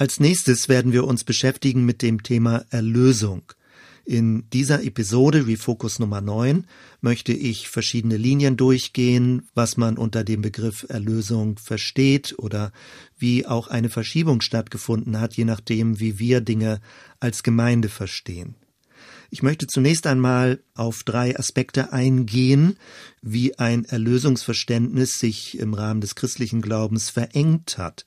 Als nächstes werden wir uns beschäftigen mit dem Thema Erlösung. In dieser Episode Refocus Nummer 9 möchte ich verschiedene Linien durchgehen, was man unter dem Begriff Erlösung versteht oder wie auch eine Verschiebung stattgefunden hat, je nachdem, wie wir Dinge als Gemeinde verstehen. Ich möchte zunächst einmal auf drei Aspekte eingehen, wie ein Erlösungsverständnis sich im Rahmen des christlichen Glaubens verengt hat.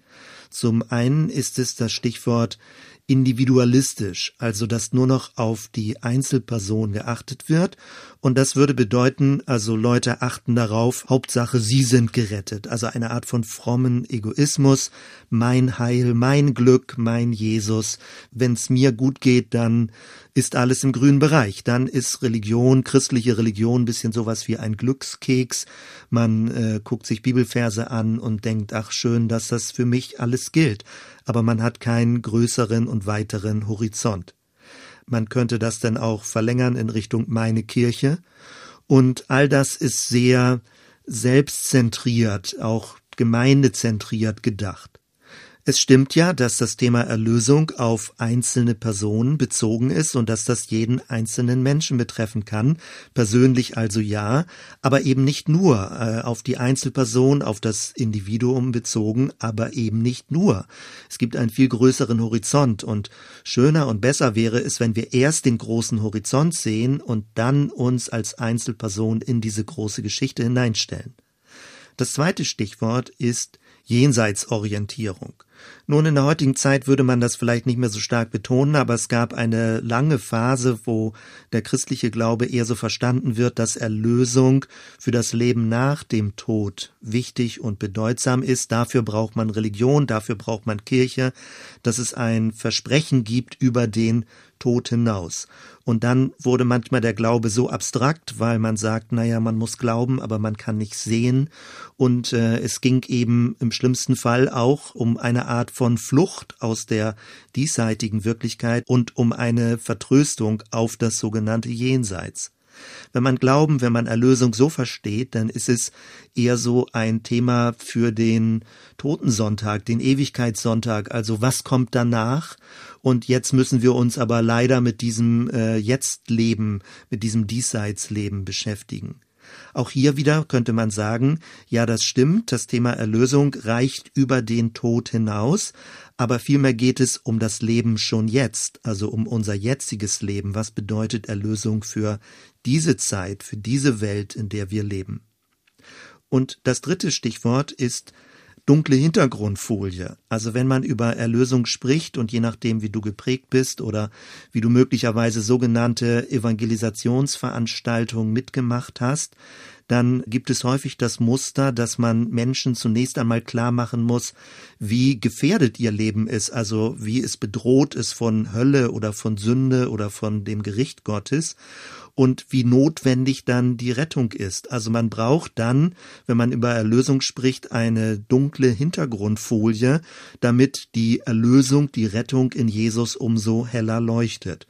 Zum einen ist es das Stichwort individualistisch, also dass nur noch auf die Einzelperson geachtet wird. Und das würde bedeuten, also Leute achten darauf, Hauptsache sie sind gerettet. Also eine Art von frommen Egoismus, mein Heil, mein Glück, mein Jesus. Wenn es mir gut geht, dann ist alles im grünen Bereich. Dann ist Religion, christliche Religion, ein bisschen sowas wie ein Glückskeks. Man äh, guckt sich Bibelverse an und denkt, ach schön, dass das für mich alles gilt aber man hat keinen größeren und weiteren Horizont. Man könnte das dann auch verlängern in Richtung meine Kirche. Und all das ist sehr selbstzentriert, auch gemeindezentriert gedacht. Es stimmt ja, dass das Thema Erlösung auf einzelne Personen bezogen ist und dass das jeden einzelnen Menschen betreffen kann, persönlich also ja, aber eben nicht nur äh, auf die Einzelperson, auf das Individuum bezogen, aber eben nicht nur. Es gibt einen viel größeren Horizont und schöner und besser wäre es, wenn wir erst den großen Horizont sehen und dann uns als Einzelperson in diese große Geschichte hineinstellen. Das zweite Stichwort ist Jenseitsorientierung. Nun, in der heutigen Zeit würde man das vielleicht nicht mehr so stark betonen, aber es gab eine lange Phase, wo der christliche Glaube eher so verstanden wird, dass Erlösung für das Leben nach dem Tod wichtig und bedeutsam ist. Dafür braucht man Religion, dafür braucht man Kirche, dass es ein Versprechen gibt über den Tod hinaus. Und dann wurde manchmal der Glaube so abstrakt, weil man sagt, naja, man muss glauben, aber man kann nicht sehen. Und äh, es ging eben im schlimmsten Fall auch um eine Art von Flucht aus der diesseitigen Wirklichkeit und um eine Vertröstung auf das sogenannte Jenseits. Wenn man Glauben, wenn man Erlösung so versteht, dann ist es eher so ein Thema für den Totensonntag, den Ewigkeitssonntag, also was kommt danach? Und jetzt müssen wir uns aber leider mit diesem äh, Jetztleben, mit diesem Diesseitsleben beschäftigen. Auch hier wieder könnte man sagen, ja, das stimmt, das Thema Erlösung reicht über den Tod hinaus, aber vielmehr geht es um das Leben schon jetzt, also um unser jetziges Leben. Was bedeutet Erlösung für diese Zeit, für diese Welt, in der wir leben? Und das dritte Stichwort ist dunkle Hintergrundfolie. Also wenn man über Erlösung spricht und je nachdem, wie du geprägt bist oder wie du möglicherweise sogenannte Evangelisationsveranstaltungen mitgemacht hast, dann gibt es häufig das Muster, dass man Menschen zunächst einmal klar machen muss, wie gefährdet ihr Leben ist, also wie es bedroht ist von Hölle oder von Sünde oder von dem Gericht Gottes und wie notwendig dann die Rettung ist. Also man braucht dann, wenn man über Erlösung spricht, eine dunkle Hintergrundfolie, damit die Erlösung, die Rettung in Jesus umso heller leuchtet.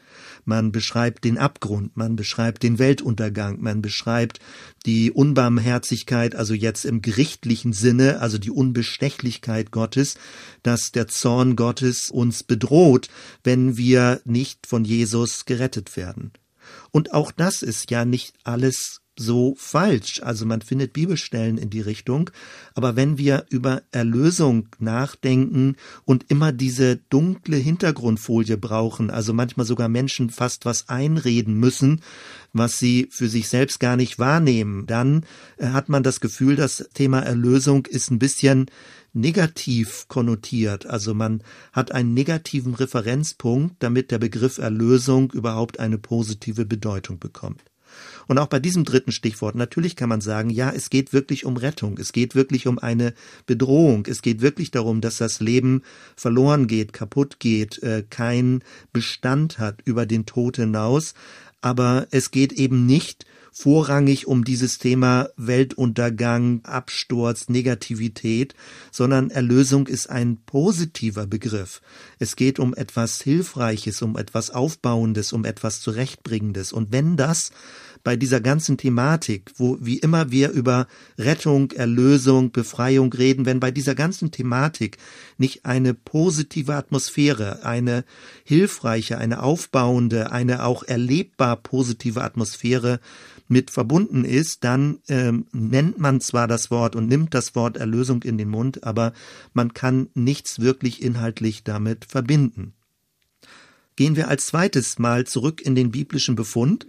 Man beschreibt den Abgrund, man beschreibt den Weltuntergang, man beschreibt die Unbarmherzigkeit, also jetzt im gerichtlichen Sinne, also die Unbestechlichkeit Gottes, dass der Zorn Gottes uns bedroht, wenn wir nicht von Jesus gerettet werden. Und auch das ist ja nicht alles so falsch. Also man findet Bibelstellen in die Richtung. Aber wenn wir über Erlösung nachdenken und immer diese dunkle Hintergrundfolie brauchen, also manchmal sogar Menschen fast was einreden müssen, was sie für sich selbst gar nicht wahrnehmen, dann äh, hat man das Gefühl, das Thema Erlösung ist ein bisschen negativ konnotiert. Also man hat einen negativen Referenzpunkt, damit der Begriff Erlösung überhaupt eine positive Bedeutung bekommt. Und auch bei diesem dritten Stichwort, natürlich kann man sagen, ja, es geht wirklich um Rettung, es geht wirklich um eine Bedrohung, es geht wirklich darum, dass das Leben verloren geht, kaputt geht, äh, keinen Bestand hat über den Tod hinaus, aber es geht eben nicht vorrangig um dieses Thema Weltuntergang, Absturz, Negativität, sondern Erlösung ist ein positiver Begriff. Es geht um etwas Hilfreiches, um etwas Aufbauendes, um etwas Zurechtbringendes. Und wenn das bei dieser ganzen Thematik, wo wie immer wir über Rettung, Erlösung, Befreiung reden, wenn bei dieser ganzen Thematik nicht eine positive Atmosphäre, eine hilfreiche, eine aufbauende, eine auch erlebbar positive Atmosphäre mit verbunden ist, dann ähm, nennt man zwar das Wort und nimmt das Wort Erlösung in den Mund, aber man kann nichts wirklich inhaltlich damit verbinden. Gehen wir als zweites Mal zurück in den biblischen Befund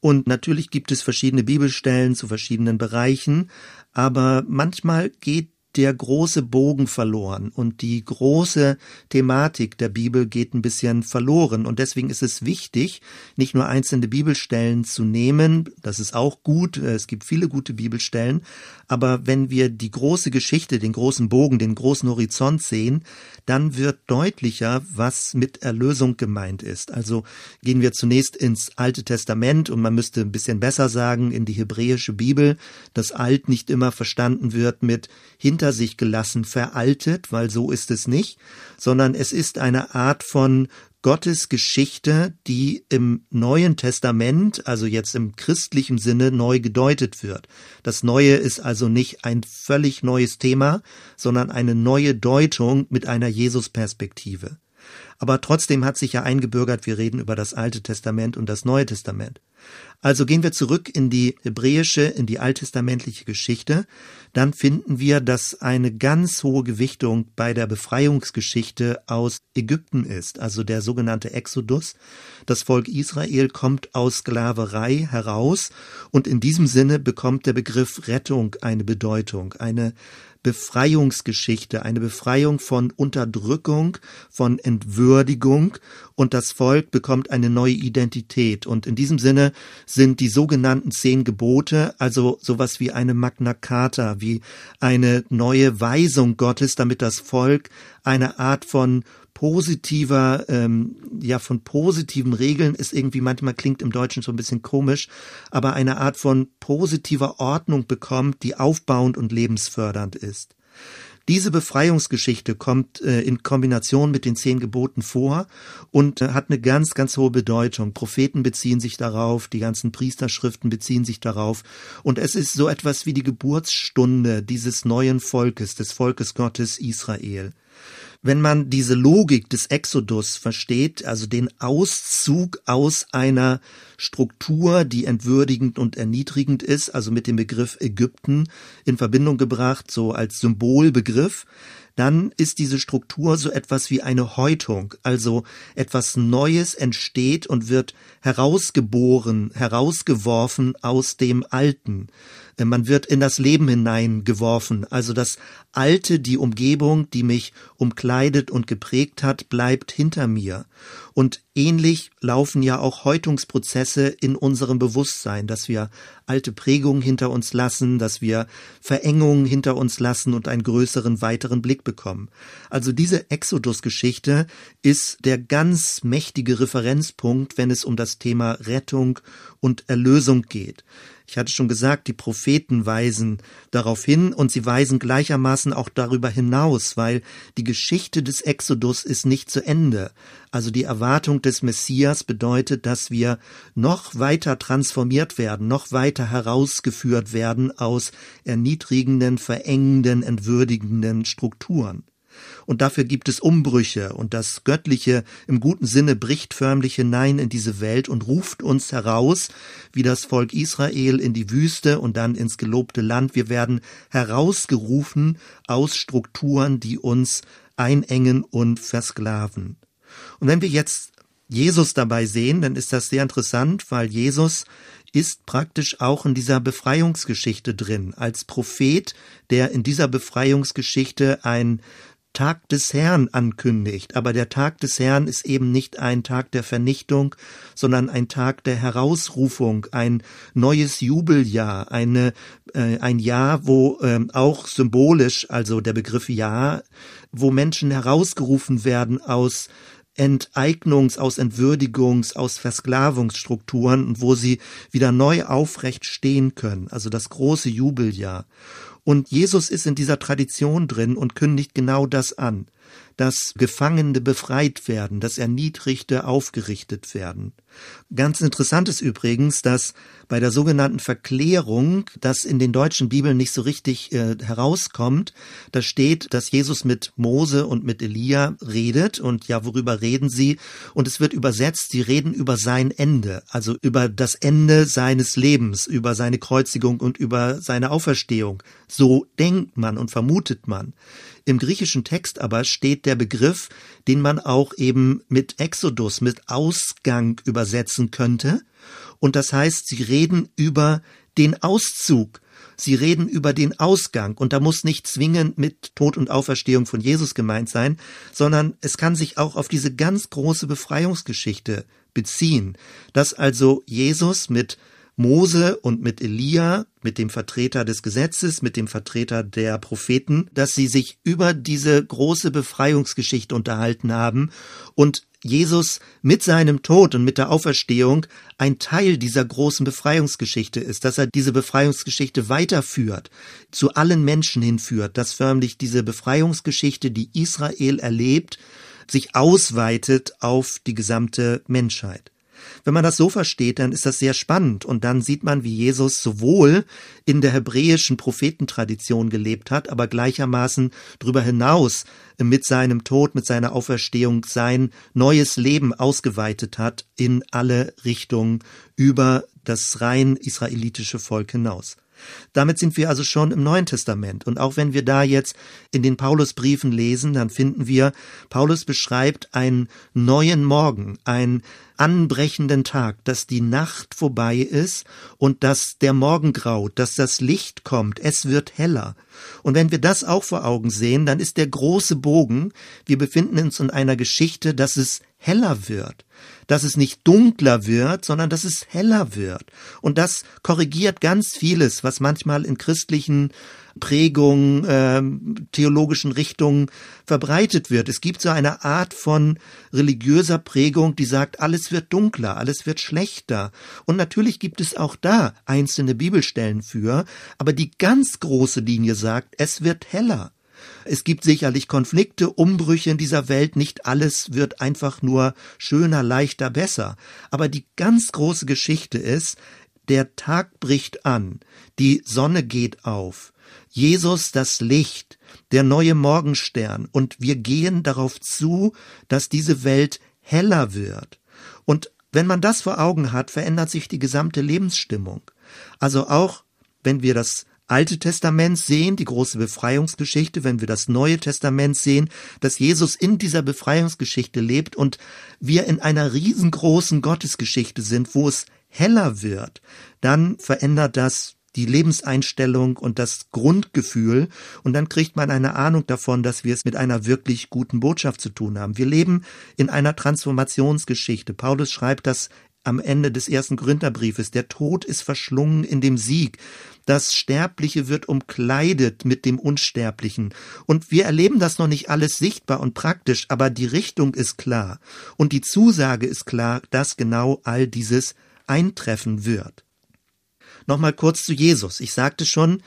und natürlich gibt es verschiedene Bibelstellen zu verschiedenen Bereichen, aber manchmal geht der große Bogen verloren und die große Thematik der Bibel geht ein bisschen verloren. Und deswegen ist es wichtig, nicht nur einzelne Bibelstellen zu nehmen, das ist auch gut, es gibt viele gute Bibelstellen, aber wenn wir die große Geschichte, den großen Bogen, den großen Horizont sehen, dann wird deutlicher, was mit Erlösung gemeint ist. Also gehen wir zunächst ins Alte Testament und man müsste ein bisschen besser sagen, in die hebräische Bibel, dass Alt nicht immer verstanden wird mit hinter hinter sich gelassen, veraltet, weil so ist es nicht, sondern es ist eine Art von Gottes Geschichte, die im Neuen Testament, also jetzt im christlichen Sinne, neu gedeutet wird. Das Neue ist also nicht ein völlig neues Thema, sondern eine neue Deutung mit einer Jesus-Perspektive. Aber trotzdem hat sich ja eingebürgert, wir reden über das Alte Testament und das Neue Testament. Also gehen wir zurück in die hebräische, in die alttestamentliche Geschichte, dann finden wir, dass eine ganz hohe Gewichtung bei der Befreiungsgeschichte aus Ägypten ist, also der sogenannte Exodus. Das Volk Israel kommt aus Sklaverei heraus und in diesem Sinne bekommt der Begriff Rettung eine Bedeutung, eine Befreiungsgeschichte, eine Befreiung von Unterdrückung, von Entwürdigung und das Volk bekommt eine neue Identität. Und in diesem Sinne sind die sogenannten zehn Gebote also sowas wie eine Magna Carta, wie eine neue Weisung Gottes, damit das Volk eine Art von positiver, ähm, ja, von positiven Regeln ist irgendwie manchmal klingt im Deutschen so ein bisschen komisch, aber eine Art von positiver Ordnung bekommt, die aufbauend und lebensfördernd ist. Diese Befreiungsgeschichte kommt äh, in Kombination mit den zehn Geboten vor und äh, hat eine ganz, ganz hohe Bedeutung. Propheten beziehen sich darauf, die ganzen Priesterschriften beziehen sich darauf und es ist so etwas wie die Geburtsstunde dieses neuen Volkes, des Volkes Gottes Israel. Wenn man diese Logik des Exodus versteht, also den Auszug aus einer Struktur, die entwürdigend und erniedrigend ist, also mit dem Begriff Ägypten in Verbindung gebracht, so als Symbolbegriff, dann ist diese Struktur so etwas wie eine Häutung, also etwas Neues entsteht und wird herausgeboren, herausgeworfen aus dem Alten. Äh, man wird in das Leben hineingeworfen, also das Alte, die Umgebung, die mich umkleidet und geprägt hat, bleibt hinter mir. Und ähnlich laufen ja auch Häutungsprozesse in unserem Bewusstsein, dass wir alte Prägungen hinter uns lassen, dass wir Verengungen hinter uns lassen und einen größeren, weiteren Blick bekommen. Also diese Exodus-Geschichte ist der ganz mächtige Referenzpunkt, wenn es um das Thema Rettung und Erlösung geht. Ich hatte schon gesagt, die Propheten weisen darauf hin und sie weisen gleichermaßen auch darüber hinaus, weil die Geschichte des Exodus ist nicht zu Ende. Also die Erwartung des Messias bedeutet, dass wir noch weiter transformiert werden, noch weiter herausgeführt werden aus erniedrigenden, verengenden, entwürdigenden Strukturen. Und dafür gibt es Umbrüche, und das Göttliche im guten Sinne bricht förmlich hinein in diese Welt und ruft uns heraus, wie das Volk Israel in die Wüste und dann ins gelobte Land. Wir werden herausgerufen aus Strukturen, die uns einengen und versklaven. Und wenn wir jetzt Jesus dabei sehen, dann ist das sehr interessant, weil Jesus ist praktisch auch in dieser Befreiungsgeschichte drin, als Prophet, der in dieser Befreiungsgeschichte ein Tag des Herrn ankündigt. Aber der Tag des Herrn ist eben nicht ein Tag der Vernichtung, sondern ein Tag der Herausrufung, ein neues Jubeljahr, eine, äh, ein Jahr, wo äh, auch symbolisch, also der Begriff Jahr, wo Menschen herausgerufen werden aus Enteignungs-, aus Entwürdigungs-, aus Versklavungsstrukturen und wo sie wieder neu aufrecht stehen können. Also das große Jubeljahr. Und Jesus ist in dieser Tradition drin und kündigt genau das an dass Gefangene befreit werden, dass Erniedrigte aufgerichtet werden. Ganz interessant ist übrigens, dass bei der sogenannten Verklärung, das in den deutschen Bibeln nicht so richtig äh, herauskommt, da steht, dass Jesus mit Mose und mit Elia redet und ja, worüber reden sie? Und es wird übersetzt, sie reden über sein Ende, also über das Ende seines Lebens, über seine Kreuzigung und über seine Auferstehung. So denkt man und vermutet man. Im griechischen Text aber steht der Begriff, den man auch eben mit Exodus, mit Ausgang übersetzen könnte. Und das heißt, sie reden über den Auszug. Sie reden über den Ausgang. Und da muss nicht zwingend mit Tod und Auferstehung von Jesus gemeint sein, sondern es kann sich auch auf diese ganz große Befreiungsgeschichte beziehen, dass also Jesus mit Mose und mit Elia, mit dem Vertreter des Gesetzes, mit dem Vertreter der Propheten, dass sie sich über diese große Befreiungsgeschichte unterhalten haben und Jesus mit seinem Tod und mit der Auferstehung ein Teil dieser großen Befreiungsgeschichte ist, dass er diese Befreiungsgeschichte weiterführt, zu allen Menschen hinführt, dass förmlich diese Befreiungsgeschichte, die Israel erlebt, sich ausweitet auf die gesamte Menschheit. Wenn man das so versteht, dann ist das sehr spannend und dann sieht man, wie Jesus sowohl in der hebräischen Prophetentradition gelebt hat, aber gleichermaßen darüber hinaus mit seinem Tod, mit seiner Auferstehung sein neues Leben ausgeweitet hat in alle Richtungen über das rein israelitische Volk hinaus. Damit sind wir also schon im Neuen Testament. Und auch wenn wir da jetzt in den Paulusbriefen lesen, dann finden wir, Paulus beschreibt einen neuen Morgen, einen anbrechenden Tag, dass die Nacht vorbei ist und dass der Morgen graut, dass das Licht kommt, es wird heller. Und wenn wir das auch vor Augen sehen, dann ist der große Bogen, wir befinden uns in einer Geschichte, dass es heller wird dass es nicht dunkler wird, sondern dass es heller wird. Und das korrigiert ganz vieles, was manchmal in christlichen Prägungen, äh, theologischen Richtungen verbreitet wird. Es gibt so eine Art von religiöser Prägung, die sagt, alles wird dunkler, alles wird schlechter. Und natürlich gibt es auch da einzelne Bibelstellen für, aber die ganz große Linie sagt, es wird heller. Es gibt sicherlich Konflikte, Umbrüche in dieser Welt, nicht alles wird einfach nur schöner, leichter, besser. Aber die ganz große Geschichte ist, der Tag bricht an, die Sonne geht auf, Jesus das Licht, der neue Morgenstern, und wir gehen darauf zu, dass diese Welt heller wird. Und wenn man das vor Augen hat, verändert sich die gesamte Lebensstimmung. Also auch wenn wir das Alte Testament sehen, die große Befreiungsgeschichte, wenn wir das Neue Testament sehen, dass Jesus in dieser Befreiungsgeschichte lebt und wir in einer riesengroßen Gottesgeschichte sind, wo es heller wird, dann verändert das die Lebenseinstellung und das Grundgefühl und dann kriegt man eine Ahnung davon, dass wir es mit einer wirklich guten Botschaft zu tun haben. Wir leben in einer Transformationsgeschichte. Paulus schreibt das am Ende des ersten Korintherbriefes. Der Tod ist verschlungen in dem Sieg. Das Sterbliche wird umkleidet mit dem Unsterblichen. Und wir erleben das noch nicht alles sichtbar und praktisch, aber die Richtung ist klar. Und die Zusage ist klar, dass genau all dieses eintreffen wird. Nochmal kurz zu Jesus. Ich sagte schon,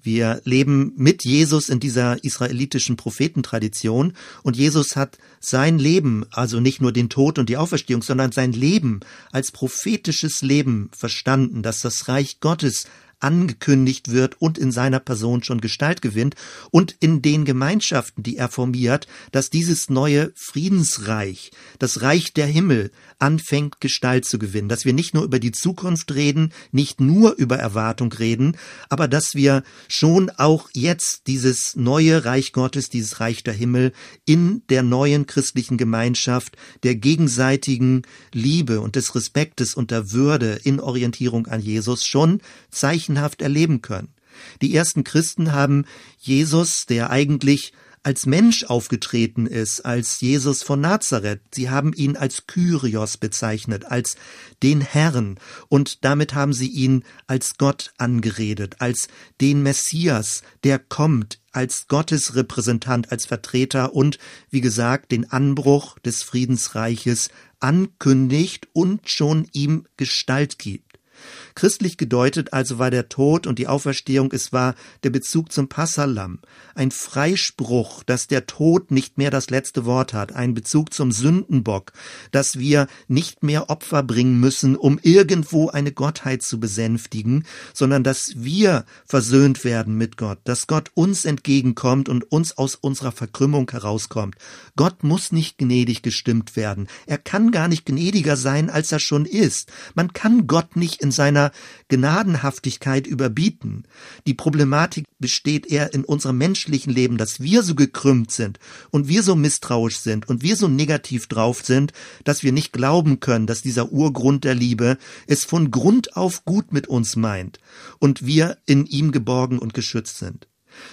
wir leben mit Jesus in dieser israelitischen Prophetentradition und Jesus hat sein Leben, also nicht nur den Tod und die Auferstehung, sondern sein Leben als prophetisches Leben verstanden, dass das Reich Gottes angekündigt wird und in seiner Person schon Gestalt gewinnt und in den Gemeinschaften, die er formiert, dass dieses neue Friedensreich, das Reich der Himmel, anfängt Gestalt zu gewinnen, dass wir nicht nur über die Zukunft reden, nicht nur über Erwartung reden, aber dass wir schon auch jetzt dieses neue Reich Gottes, dieses Reich der Himmel in der neuen christlichen Gemeinschaft der gegenseitigen Liebe und des Respektes und der Würde in Orientierung an Jesus schon zeichenhaft erleben können. Die ersten Christen haben Jesus, der eigentlich als Mensch aufgetreten ist, als Jesus von Nazareth. Sie haben ihn als Kyrios bezeichnet, als den Herrn, und damit haben sie ihn als Gott angeredet, als den Messias, der kommt, als Gottes Repräsentant, als Vertreter und, wie gesagt, den Anbruch des Friedensreiches ankündigt und schon ihm Gestalt gibt. Christlich gedeutet also war der Tod und die Auferstehung, es war der Bezug zum Passalam, ein Freispruch, dass der Tod nicht mehr das letzte Wort hat, ein Bezug zum Sündenbock, dass wir nicht mehr Opfer bringen müssen, um irgendwo eine Gottheit zu besänftigen, sondern dass wir versöhnt werden mit Gott, dass Gott uns entgegenkommt und uns aus unserer Verkrümmung herauskommt. Gott muss nicht gnädig gestimmt werden. Er kann gar nicht gnädiger sein, als er schon ist. Man kann Gott nicht in seiner Gnadenhaftigkeit überbieten. Die Problematik besteht eher in unserem menschlichen Leben, dass wir so gekrümmt sind und wir so misstrauisch sind und wir so negativ drauf sind, dass wir nicht glauben können, dass dieser Urgrund der Liebe es von Grund auf gut mit uns meint und wir in ihm geborgen und geschützt sind.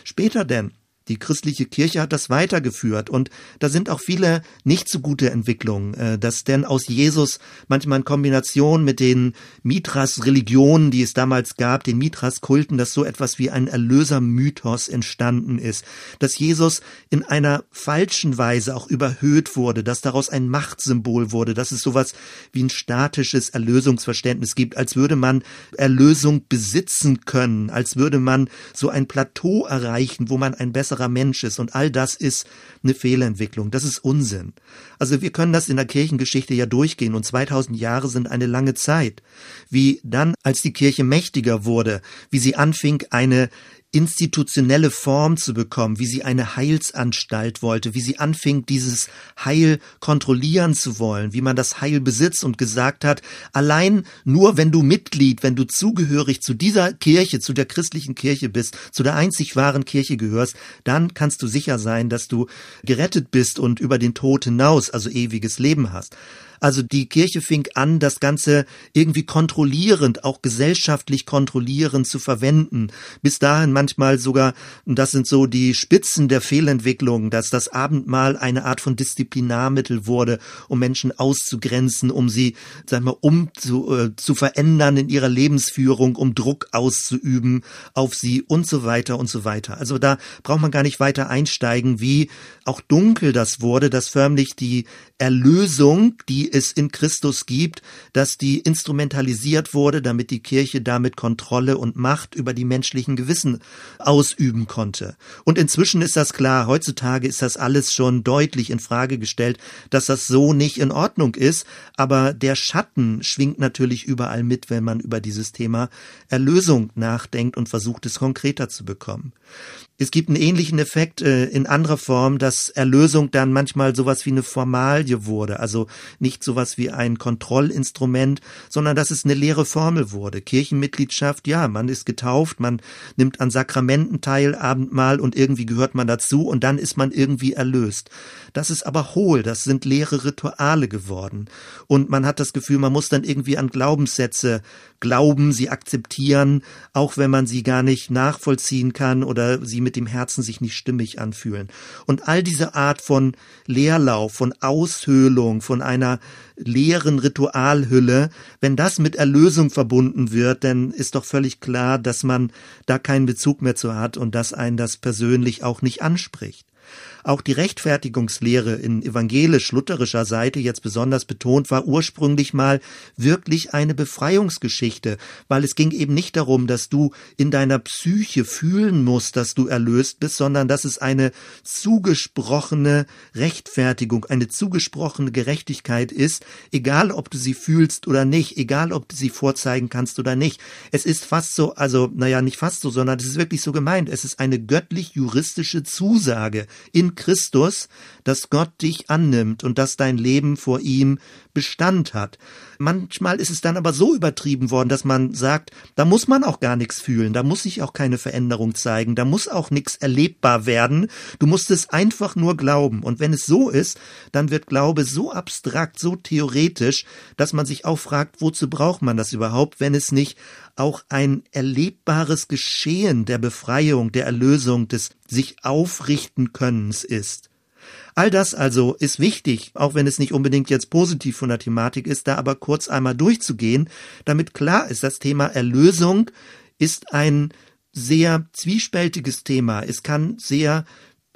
Später denn, die christliche Kirche hat das weitergeführt und da sind auch viele nicht so gute Entwicklungen, äh, dass denn aus Jesus manchmal in Kombination mit den Mithras-Religionen, die es damals gab, den Mithras-Kulten, dass so etwas wie ein Erlöser-Mythos entstanden ist, dass Jesus in einer falschen Weise auch überhöht wurde, dass daraus ein Machtsymbol wurde, dass es sowas wie ein statisches Erlösungsverständnis gibt, als würde man Erlösung besitzen können, als würde man so ein Plateau erreichen, wo man ein besseres besserer Mensch ist und all das ist eine Fehlentwicklung. Das ist Unsinn. Also wir können das in der Kirchengeschichte ja durchgehen und 2000 Jahre sind eine lange Zeit. Wie dann, als die Kirche mächtiger wurde, wie sie anfing, eine institutionelle Form zu bekommen, wie sie eine Heilsanstalt wollte, wie sie anfing, dieses Heil kontrollieren zu wollen, wie man das Heil besitzt und gesagt hat, allein nur wenn du Mitglied, wenn du zugehörig zu dieser Kirche, zu der christlichen Kirche bist, zu der einzig wahren Kirche gehörst, dann kannst du sicher sein, dass du gerettet bist und über den Tod hinaus, also ewiges Leben hast. Also die Kirche fing an, das Ganze irgendwie kontrollierend, auch gesellschaftlich kontrollierend zu verwenden. Bis dahin manchmal sogar, und das sind so die Spitzen der Fehlentwicklung, dass das Abendmahl eine Art von Disziplinarmittel wurde, um Menschen auszugrenzen, um sie, sagen wir, um zu, äh, zu verändern in ihrer Lebensführung, um Druck auszuüben auf sie und so weiter und so weiter. Also da braucht man gar nicht weiter einsteigen, wie auch dunkel das wurde, dass förmlich die Erlösung, die es in Christus gibt, dass die instrumentalisiert wurde, damit die Kirche damit Kontrolle und Macht über die menschlichen Gewissen ausüben konnte. Und inzwischen ist das klar, heutzutage ist das alles schon deutlich in Frage gestellt, dass das so nicht in Ordnung ist, aber der Schatten schwingt natürlich überall mit, wenn man über dieses Thema Erlösung nachdenkt und versucht es konkreter zu bekommen. Es gibt einen ähnlichen Effekt äh, in anderer Form, dass Erlösung dann manchmal sowas wie eine Formalie wurde, also nicht sowas wie ein Kontrollinstrument, sondern dass es eine leere Formel wurde. Kirchenmitgliedschaft, ja, man ist getauft, man nimmt an Sakramenten teil, Abendmahl und irgendwie gehört man dazu und dann ist man irgendwie erlöst. Das ist aber hohl, das sind leere Rituale geworden und man hat das Gefühl, man muss dann irgendwie an Glaubenssätze glauben, sie akzeptieren, auch wenn man sie gar nicht nachvollziehen kann oder sie mit dem Herzen sich nicht stimmig anfühlen. Und all diese Art von Leerlauf, von Aushöhlung, von einer leeren Ritualhülle, wenn das mit Erlösung verbunden wird, dann ist doch völlig klar, dass man da keinen Bezug mehr zu hat und dass einen das persönlich auch nicht anspricht. Auch die Rechtfertigungslehre in evangelisch-lutherischer Seite jetzt besonders betont war ursprünglich mal wirklich eine Befreiungsgeschichte, weil es ging eben nicht darum, dass du in deiner Psyche fühlen musst, dass du erlöst bist, sondern dass es eine zugesprochene Rechtfertigung, eine zugesprochene Gerechtigkeit ist, egal ob du sie fühlst oder nicht, egal ob du sie vorzeigen kannst oder nicht. Es ist fast so, also naja, nicht fast so, sondern es ist wirklich so gemeint. Es ist eine göttlich-juristische Zusage in Christus, dass Gott dich annimmt und dass dein Leben vor ihm Bestand hat. Manchmal ist es dann aber so übertrieben worden, dass man sagt, da muss man auch gar nichts fühlen, da muss sich auch keine Veränderung zeigen, da muss auch nichts erlebbar werden, du musst es einfach nur glauben. Und wenn es so ist, dann wird Glaube so abstrakt, so theoretisch, dass man sich auch fragt, wozu braucht man das überhaupt, wenn es nicht auch ein erlebbares Geschehen der Befreiung, der Erlösung, des sich aufrichten Könnens ist. All das also ist wichtig, auch wenn es nicht unbedingt jetzt positiv von der Thematik ist, da aber kurz einmal durchzugehen, damit klar ist, das Thema Erlösung ist ein sehr zwiespältiges Thema. Es kann sehr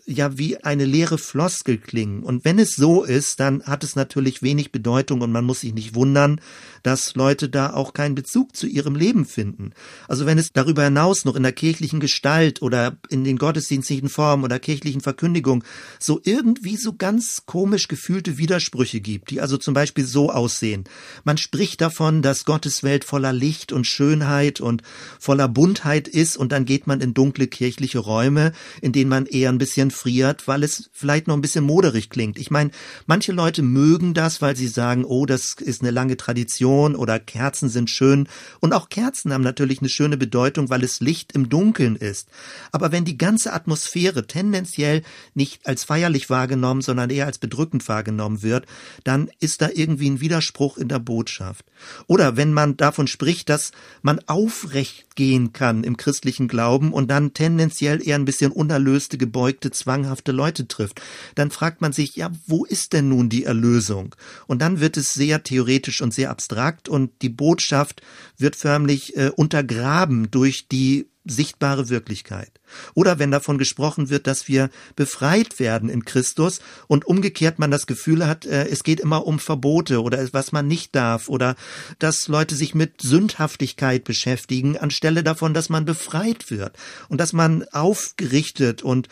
ja wie eine leere Floskel klingen. Und wenn es so ist, dann hat es natürlich wenig Bedeutung und man muss sich nicht wundern, dass Leute da auch keinen Bezug zu ihrem Leben finden. Also wenn es darüber hinaus noch in der kirchlichen Gestalt oder in den gottesdienstlichen Formen oder kirchlichen Verkündigung so irgendwie so ganz komisch gefühlte Widersprüche gibt, die also zum Beispiel so aussehen. Man spricht davon, dass Gottes Welt voller Licht und Schönheit und voller Buntheit ist und dann geht man in dunkle kirchliche Räume, in denen man eher ein bisschen friert, weil es vielleicht noch ein bisschen moderig klingt. Ich meine, manche Leute mögen das, weil sie sagen, oh, das ist eine lange Tradition oder Kerzen sind schön. Und auch Kerzen haben natürlich eine schöne Bedeutung, weil es Licht im Dunkeln ist. Aber wenn die ganze Atmosphäre tendenziell nicht als feierlich wahrgenommen, sondern eher als bedrückend wahrgenommen wird, dann ist da irgendwie ein Widerspruch in der Botschaft. Oder wenn man davon spricht, dass man aufrecht gehen kann im christlichen Glauben und dann tendenziell eher ein bisschen unerlöste, gebeugte, zwanghafte Leute trifft, dann fragt man sich, ja, wo ist denn nun die Erlösung? Und dann wird es sehr theoretisch und sehr abstrakt und die Botschaft wird förmlich äh, untergraben durch die sichtbare Wirklichkeit. Oder wenn davon gesprochen wird, dass wir befreit werden in Christus und umgekehrt man das Gefühl hat, äh, es geht immer um Verbote oder was man nicht darf oder dass Leute sich mit Sündhaftigkeit beschäftigen, anstelle davon, dass man befreit wird und dass man aufgerichtet und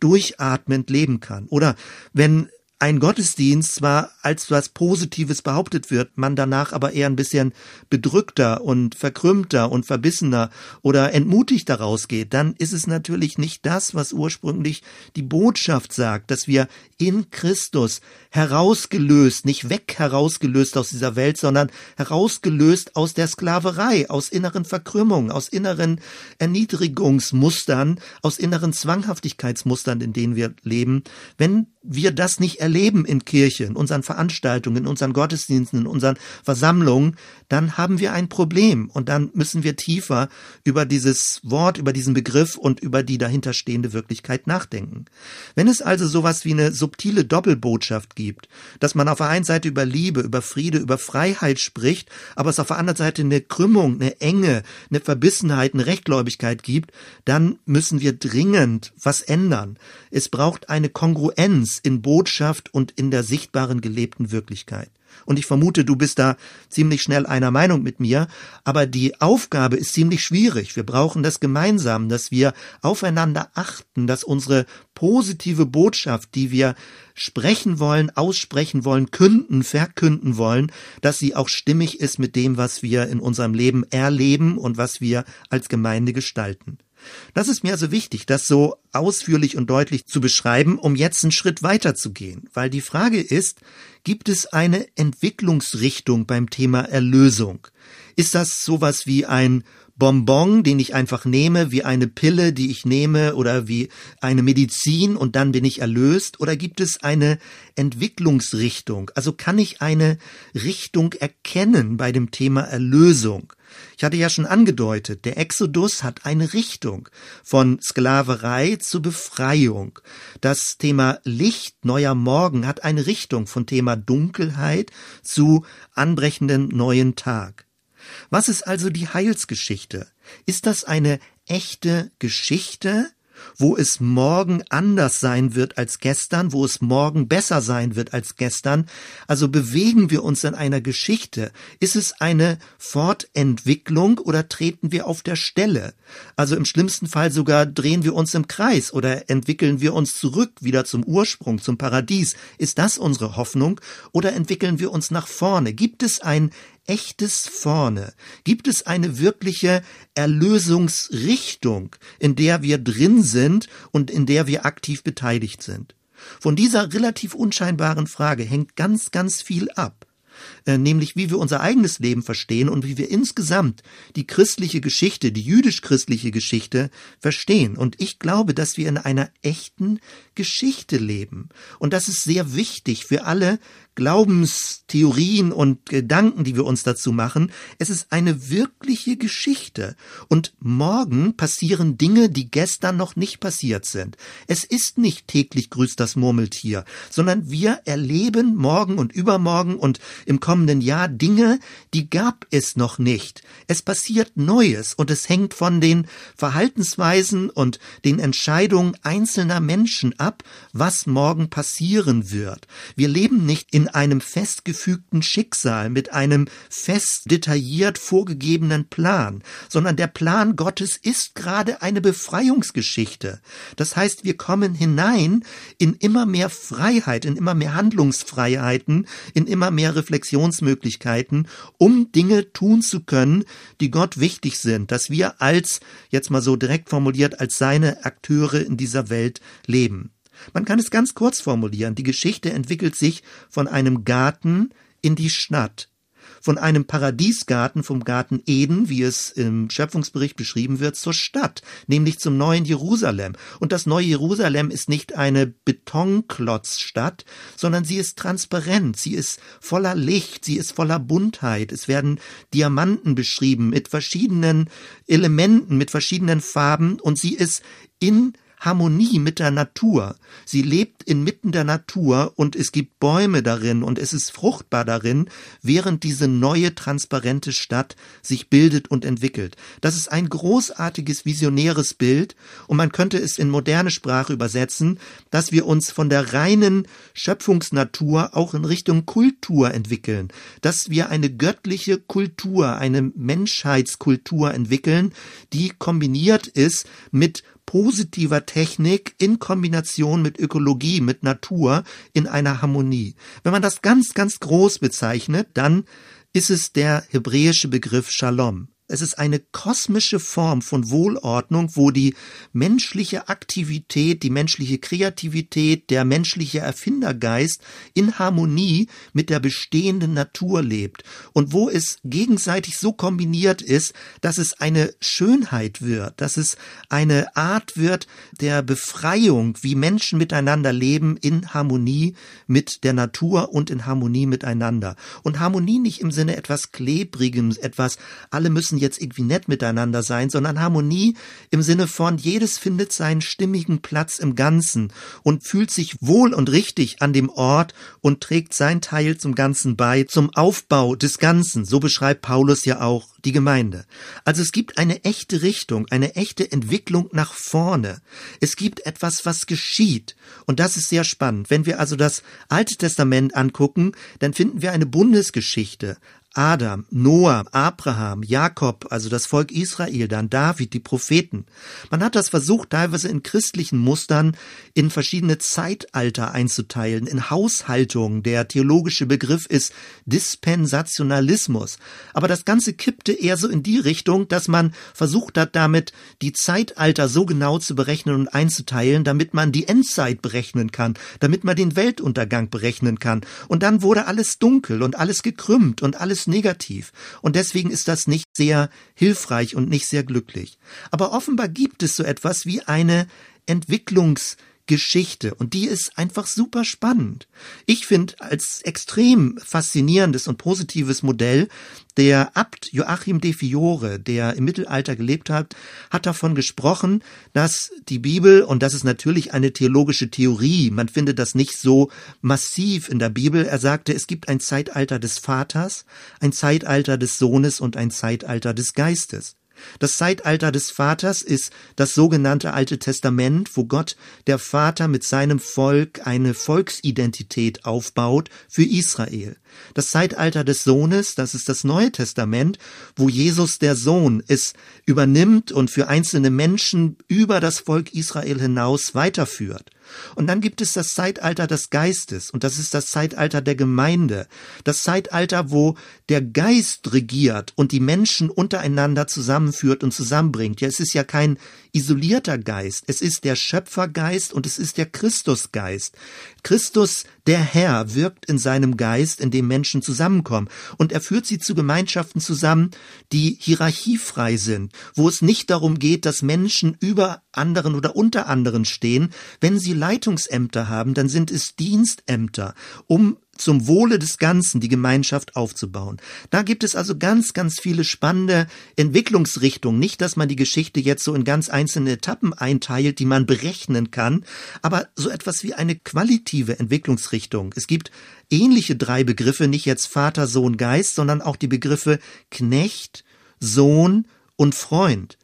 durchatmend leben kann. Oder wenn ein Gottesdienst zwar als was Positives behauptet wird, man danach aber eher ein bisschen bedrückter und verkrümmter und verbissener oder entmutigter rausgeht, dann ist es natürlich nicht das, was ursprünglich die Botschaft sagt, dass wir in Christus herausgelöst, nicht weg herausgelöst aus dieser Welt, sondern herausgelöst aus der Sklaverei, aus inneren Verkrümmungen, aus inneren Erniedrigungsmustern, aus inneren Zwanghaftigkeitsmustern, in denen wir leben, wenn wir das nicht erleben in Kirche, in unseren Veranstaltungen, in unseren Gottesdiensten, in unseren Versammlungen, dann haben wir ein Problem und dann müssen wir tiefer über dieses Wort, über diesen Begriff und über die dahinterstehende Wirklichkeit nachdenken. Wenn es also sowas wie eine subtile Doppelbotschaft gibt, dass man auf der einen Seite über Liebe, über Friede, über Freiheit spricht, aber es auf der anderen Seite eine Krümmung, eine Enge, eine Verbissenheit, eine Rechtgläubigkeit gibt, dann müssen wir dringend was ändern. Es braucht eine Kongruenz in Botschaft und in der sichtbaren gelebten Wirklichkeit. Und ich vermute, du bist da ziemlich schnell einer Meinung mit mir, aber die Aufgabe ist ziemlich schwierig. Wir brauchen das gemeinsam, dass wir aufeinander achten, dass unsere positive Botschaft, die wir sprechen wollen, aussprechen wollen, künden, verkünden wollen, dass sie auch stimmig ist mit dem, was wir in unserem Leben erleben und was wir als Gemeinde gestalten. Das ist mir also wichtig, das so ausführlich und deutlich zu beschreiben, um jetzt einen Schritt weiter zu gehen. Weil die Frage ist, gibt es eine Entwicklungsrichtung beim Thema Erlösung? Ist das sowas wie ein Bonbon, den ich einfach nehme, wie eine Pille, die ich nehme oder wie eine Medizin und dann bin ich erlöst? Oder gibt es eine Entwicklungsrichtung? Also kann ich eine Richtung erkennen bei dem Thema Erlösung? Ich hatte ja schon angedeutet, der Exodus hat eine Richtung von Sklaverei zu Befreiung. Das Thema Licht, neuer Morgen hat eine Richtung von Thema Dunkelheit zu anbrechenden neuen Tag. Was ist also die Heilsgeschichte? Ist das eine echte Geschichte? wo es morgen anders sein wird als gestern, wo es morgen besser sein wird als gestern. Also bewegen wir uns in einer Geschichte. Ist es eine Fortentwicklung oder treten wir auf der Stelle? Also im schlimmsten Fall sogar drehen wir uns im Kreis oder entwickeln wir uns zurück wieder zum Ursprung, zum Paradies. Ist das unsere Hoffnung oder entwickeln wir uns nach vorne? Gibt es ein echtes vorne? Gibt es eine wirkliche Erlösungsrichtung, in der wir drin sind und in der wir aktiv beteiligt sind? Von dieser relativ unscheinbaren Frage hängt ganz, ganz viel ab. Äh, nämlich wie wir unser eigenes Leben verstehen und wie wir insgesamt die christliche Geschichte, die jüdisch-christliche Geschichte verstehen. Und ich glaube, dass wir in einer echten Geschichte leben. Und das ist sehr wichtig für alle Glaubenstheorien und Gedanken, die wir uns dazu machen. Es ist eine wirkliche Geschichte. Und morgen passieren Dinge, die gestern noch nicht passiert sind. Es ist nicht täglich grüßt das Murmeltier, sondern wir erleben morgen und übermorgen und im kommenden Jahr Dinge, die gab es noch nicht. Es passiert Neues und es hängt von den Verhaltensweisen und den Entscheidungen einzelner Menschen ab, was morgen passieren wird. Wir leben nicht in einem festgefügten Schicksal, mit einem fest detailliert vorgegebenen Plan, sondern der Plan Gottes ist gerade eine Befreiungsgeschichte. Das heißt, wir kommen hinein in immer mehr Freiheit, in immer mehr Handlungsfreiheiten, in immer mehr Reflexionsmöglichkeiten, um Dinge tun zu können, die Gott wichtig sind, dass wir als, jetzt mal so direkt formuliert, als seine Akteure in dieser Welt leben. Man kann es ganz kurz formulieren. Die Geschichte entwickelt sich von einem Garten in die Stadt. Von einem Paradiesgarten vom Garten Eden, wie es im Schöpfungsbericht beschrieben wird, zur Stadt, nämlich zum neuen Jerusalem. Und das neue Jerusalem ist nicht eine Betonklotzstadt, sondern sie ist transparent, sie ist voller Licht, sie ist voller Buntheit. Es werden Diamanten beschrieben mit verschiedenen Elementen, mit verschiedenen Farben und sie ist in Harmonie mit der Natur. Sie lebt inmitten der Natur und es gibt Bäume darin und es ist fruchtbar darin, während diese neue transparente Stadt sich bildet und entwickelt. Das ist ein großartiges visionäres Bild und man könnte es in moderne Sprache übersetzen, dass wir uns von der reinen Schöpfungsnatur auch in Richtung Kultur entwickeln, dass wir eine göttliche Kultur, eine Menschheitskultur entwickeln, die kombiniert ist mit positiver Technik in Kombination mit Ökologie, mit Natur in einer Harmonie. Wenn man das ganz, ganz groß bezeichnet, dann ist es der hebräische Begriff Shalom. Es ist eine kosmische Form von Wohlordnung, wo die menschliche Aktivität, die menschliche Kreativität, der menschliche Erfindergeist in Harmonie mit der bestehenden Natur lebt und wo es gegenseitig so kombiniert ist, dass es eine Schönheit wird, dass es eine Art wird der Befreiung, wie Menschen miteinander leben in Harmonie mit der Natur und in Harmonie miteinander. Und Harmonie nicht im Sinne etwas Klebrigem, etwas, alle müssen jetzt irgendwie nett miteinander sein, sondern Harmonie im Sinne von jedes findet seinen stimmigen Platz im Ganzen und fühlt sich wohl und richtig an dem Ort und trägt sein Teil zum Ganzen bei, zum Aufbau des Ganzen. So beschreibt Paulus ja auch die Gemeinde. Also es gibt eine echte Richtung, eine echte Entwicklung nach vorne. Es gibt etwas, was geschieht. Und das ist sehr spannend. Wenn wir also das Alte Testament angucken, dann finden wir eine Bundesgeschichte, Adam, Noah, Abraham, Jakob, also das Volk Israel, dann David, die Propheten. Man hat das versucht, teilweise in christlichen Mustern in verschiedene Zeitalter einzuteilen, in Haushaltungen. Der theologische Begriff ist Dispensationalismus. Aber das Ganze kippte eher so in die Richtung, dass man versucht hat, damit die Zeitalter so genau zu berechnen und einzuteilen, damit man die Endzeit berechnen kann, damit man den Weltuntergang berechnen kann. Und dann wurde alles dunkel und alles gekrümmt und alles ist negativ und deswegen ist das nicht sehr hilfreich und nicht sehr glücklich. Aber offenbar gibt es so etwas wie eine Entwicklungs Geschichte und die ist einfach super spannend. Ich finde als extrem faszinierendes und positives Modell der Abt Joachim de Fiore, der im Mittelalter gelebt hat, hat davon gesprochen, dass die Bibel, und das ist natürlich eine theologische Theorie, man findet das nicht so massiv in der Bibel, er sagte, es gibt ein Zeitalter des Vaters, ein Zeitalter des Sohnes und ein Zeitalter des Geistes. Das Zeitalter des Vaters ist das sogenannte Alte Testament, wo Gott, der Vater, mit seinem Volk eine Volksidentität aufbaut für Israel. Das Zeitalter des Sohnes, das ist das Neue Testament, wo Jesus der Sohn es übernimmt und für einzelne Menschen über das Volk Israel hinaus weiterführt. Und dann gibt es das Zeitalter des Geistes und das ist das Zeitalter der Gemeinde. Das Zeitalter, wo der Geist regiert und die Menschen untereinander zusammenführt und zusammenbringt. Ja, es ist ja kein isolierter Geist. Es ist der Schöpfergeist und es ist der Christusgeist. Christus, der Herr, wirkt in seinem Geist, in dem Menschen zusammenkommen. Und er führt sie zu Gemeinschaften zusammen, die hierarchiefrei sind, wo es nicht darum geht, dass Menschen über anderen oder unter anderen stehen. Wenn sie Leitungsämter haben, dann sind es Dienstämter, um zum Wohle des Ganzen die Gemeinschaft aufzubauen. Da gibt es also ganz, ganz viele spannende Entwicklungsrichtungen. Nicht, dass man die Geschichte jetzt so in ganz einzelne Etappen einteilt, die man berechnen kann, aber so etwas wie eine qualitative Entwicklungsrichtung. Es gibt ähnliche drei Begriffe, nicht jetzt Vater, Sohn, Geist, sondern auch die Begriffe Knecht, Sohn und Freund.